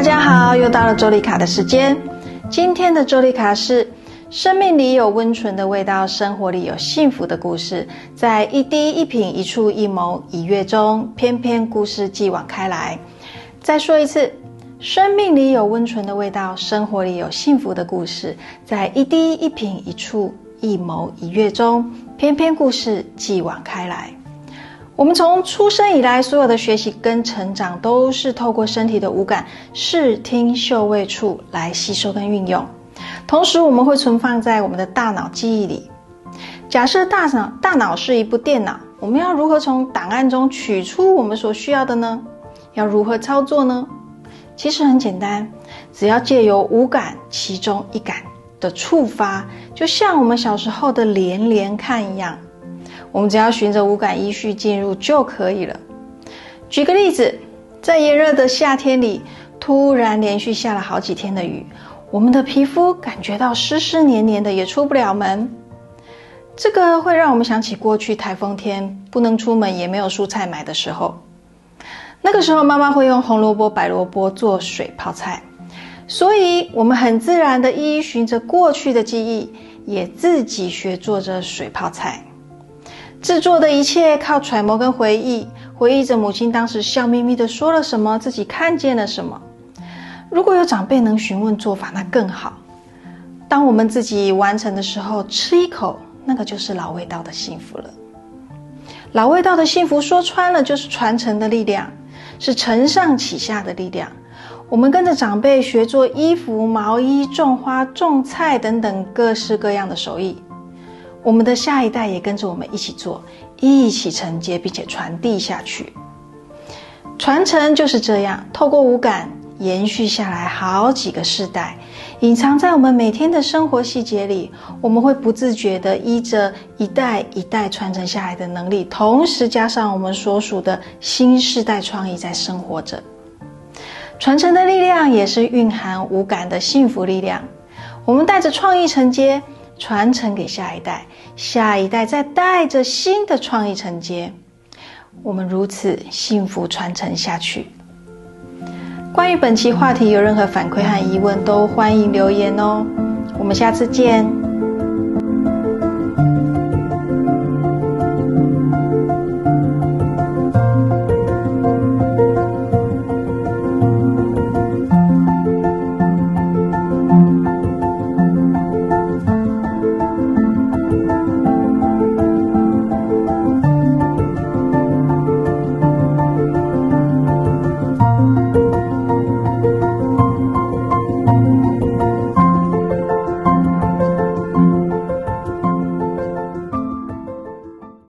大家好，又到了周丽卡的时间。今天的周丽卡是：生命里有温存的味道，生活里有幸福的故事。在一滴一品一触一谋一月中，偏偏故事继往开来。再说一次，生命里有温存的味道，生活里有幸福的故事。在一滴一品一触一谋一月中，偏偏故事继往开来。我们从出生以来，所有的学习跟成长，都是透过身体的五感视听嗅味触来吸收跟运用。同时，我们会存放在我们的大脑记忆里。假设大脑大脑是一部电脑，我们要如何从档案中取出我们所需要的呢？要如何操作呢？其实很简单，只要借由五感其中一感的触发，就像我们小时候的连连看一样。我们只要循着五感依序进入就可以了。举个例子，在炎热的夏天里，突然连续下了好几天的雨，我们的皮肤感觉到湿湿黏黏的，也出不了门。这个会让我们想起过去台风天不能出门，也没有蔬菜买的时候。那个时候，妈妈会用红萝卜、白萝卜做水泡菜，所以我们很自然的依循着过去的记忆，也自己学做着水泡菜。制作的一切靠揣摩跟回忆，回忆着母亲当时笑眯眯的说了什么，自己看见了什么。如果有长辈能询问做法，那更好。当我们自己完成的时候，吃一口，那个就是老味道的幸福了。老味道的幸福，说穿了就是传承的力量，是承上启下的力量。我们跟着长辈学做衣服、毛衣、种花、种菜等等各式各样的手艺。我们的下一代也跟着我们一起做，一起承接，并且传递下去。传承就是这样，透过五感延续下来好几个世代，隐藏在我们每天的生活细节里。我们会不自觉地依着一代一代传承下来的能力，同时加上我们所属的新世代创意在生活着。传承的力量也是蕴含五感的幸福力量。我们带着创意承接。传承给下一代，下一代再带着新的创意承接，我们如此幸福传承下去。关于本期话题有任何反馈和疑问，都欢迎留言哦。我们下次见。